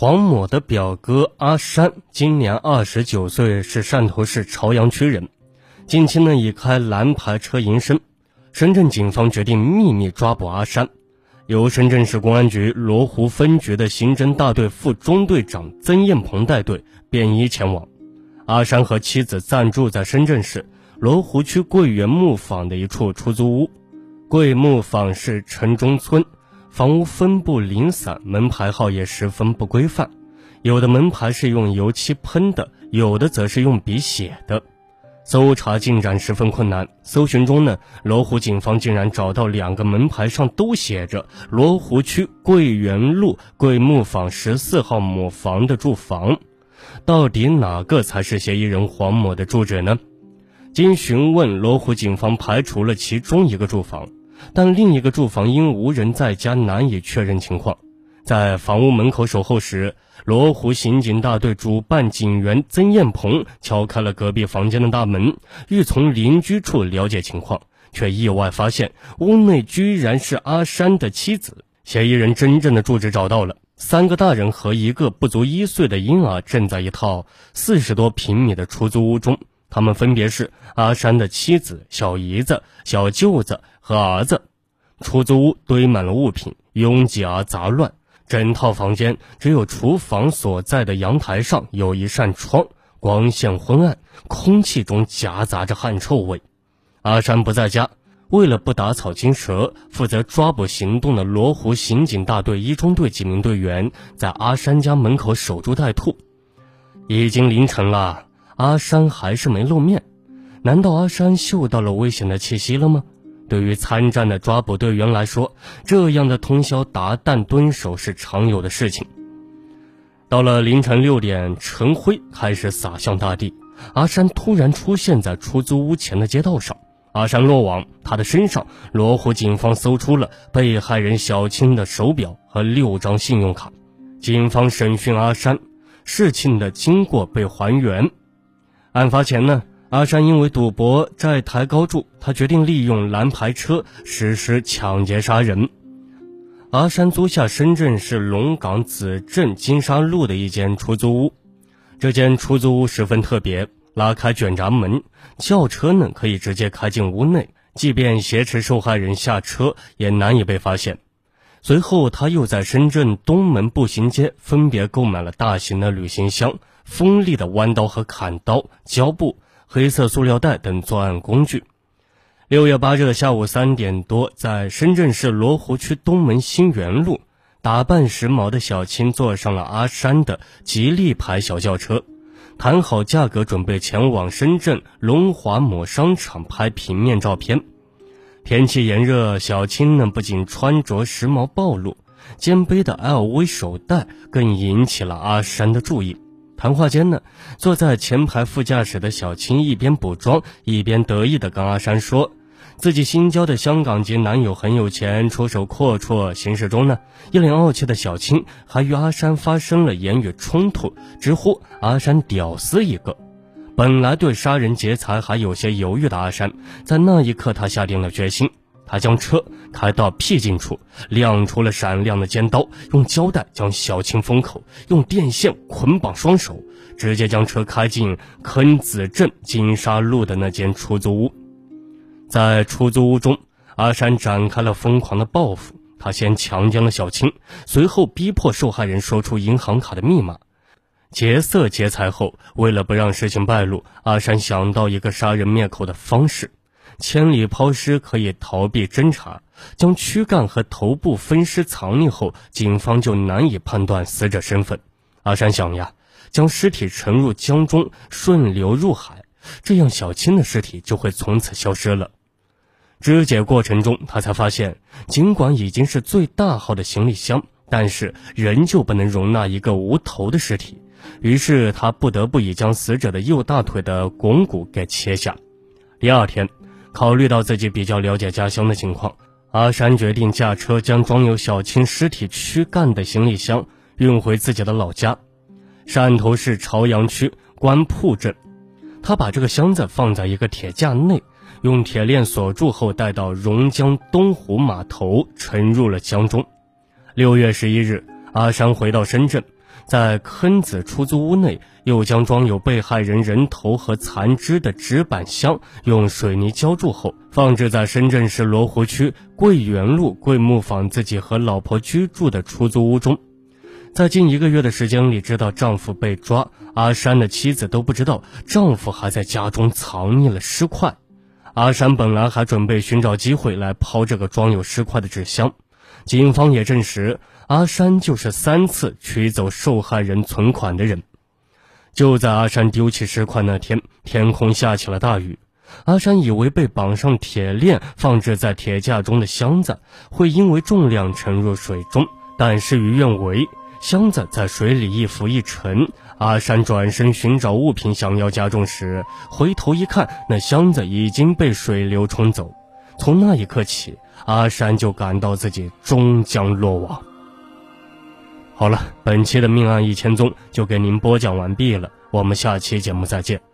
黄某的表哥阿山今年二十九岁，是汕头市潮阳区人。近期呢，已开蓝牌车营生。深圳警方决定秘密抓捕阿山，由深圳市公安局罗湖分局的刑侦大队副中队长曾艳鹏带队便衣前往。阿山和妻子暂住在深圳市罗湖区桂园木坊的一处出租屋。桂木坊是城中村。房屋分布零散，门牌号也十分不规范，有的门牌是用油漆喷的，有的则是用笔写的。搜查进展十分困难。搜寻中呢，罗湖警方竟然找到两个门牌上都写着“罗湖区桂园路桂木坊十四号某房”的住房，到底哪个才是嫌疑人黄某的住址呢？经询问，罗湖警方排除了其中一个住房。但另一个住房因无人在家，难以确认情况。在房屋门口守候时，罗湖刑警大队主办警员曾艳鹏敲开了隔壁房间的大门，欲从邻居处了解情况，却意外发现屋内居然是阿山的妻子。嫌疑人真正的住址找到了，三个大人和一个不足一岁的婴儿正在一套四十多平米的出租屋中。他们分别是阿山的妻子、小姨子、小舅子和儿子。出租屋堆满了物品，拥挤而杂乱。整套房间只有厨房所在的阳台上有一扇窗，光线昏暗，空气中夹杂着汗臭味。阿山不在家，为了不打草惊蛇，负责抓捕行动的罗湖刑警大队一中队几名队员在阿山家门口守株待兔。已经凌晨了。阿山还是没露面，难道阿山嗅到了危险的气息了吗？对于参战的抓捕队员来说，这样的通宵达旦蹲守是常有的事情。到了凌晨六点，晨辉开始洒向大地，阿山突然出现在出租屋前的街道上。阿山落网，他的身上，罗湖警方搜出了被害人小青的手表和六张信用卡。警方审讯阿山，事情的经过被还原。案发前呢，阿山因为赌博债台高筑，他决定利用蓝牌车实施抢劫杀人。阿山租下深圳市龙岗子镇金沙路的一间出租屋，这间出租屋十分特别，拉开卷闸门，轿车呢可以直接开进屋内，即便挟持受害人下车也难以被发现。随后，他又在深圳东门步行街分别购买了大型的旅行箱。锋利的弯刀和砍刀、胶布、黑色塑料袋等作案工具。六月八日的下午三点多，在深圳市罗湖区东门新源路，打扮时髦的小青坐上了阿山的吉利牌小轿车，谈好价格，准备前往深圳龙华某商场拍平面照片。天气炎热，小青呢不仅穿着时髦暴露，肩背的 LV 手袋更引起了阿山的注意。谈话间呢，坐在前排副驾驶的小青一边补妆，一边得意地跟阿山说，自己新交的香港籍男友很有钱，出手阔绰。行驶中呢，一脸傲气的小青还与阿山发生了言语冲突，直呼阿山屌丝一个。本来对杀人劫财还有些犹豫的阿山，在那一刻他下定了决心。他将车开到僻静处，亮出了闪亮的尖刀，用胶带将小青封口，用电线捆绑双手，直接将车开进坑子镇金沙路的那间出租屋。在出租屋中，阿山展开了疯狂的报复。他先强奸了小青，随后逼迫受害人说出银行卡的密码。劫色劫财后，为了不让事情败露，阿山想到一个杀人灭口的方式。千里抛尸可以逃避侦查，将躯干和头部分尸藏匿后，警方就难以判断死者身份。阿山想呀，将尸体沉入江中，顺流入海，这样小青的尸体就会从此消失了。肢解过程中，他才发现，尽管已经是最大号的行李箱，但是仍旧不能容纳一个无头的尸体。于是他不得不已将死者的右大腿的肱骨给切下。第二天。考虑到自己比较了解家乡的情况，阿山决定驾车将装有小青尸体躯干的行李箱运回自己的老家——汕头市朝阳区关铺镇。他把这个箱子放在一个铁架内，用铁链锁住后，带到榕江东湖码头，沉入了江中。六月十一日，阿山回到深圳，在坑子出租屋内，又将装有被害人人头和残肢的纸板箱用水泥浇筑后，放置在深圳市罗湖区桂园路桂木坊自己和老婆居住的出租屋中。在近一个月的时间里，直到丈夫被抓，阿山的妻子都不知道丈夫还在家中藏匿了尸块。阿山本来还准备寻找机会来抛这个装有尸块的纸箱，警方也证实。阿山就是三次取走受害人存款的人。就在阿山丢弃尸块那天，天空下起了大雨。阿山以为被绑上铁链放置在铁架中的箱子会因为重量沉入水中，但事与愿违，箱子在水里一浮一沉。阿山转身寻找物品想要加重时，回头一看，那箱子已经被水流冲走。从那一刻起，阿山就感到自己终将落网。好了，本期的命案一千宗就给您播讲完毕了，我们下期节目再见。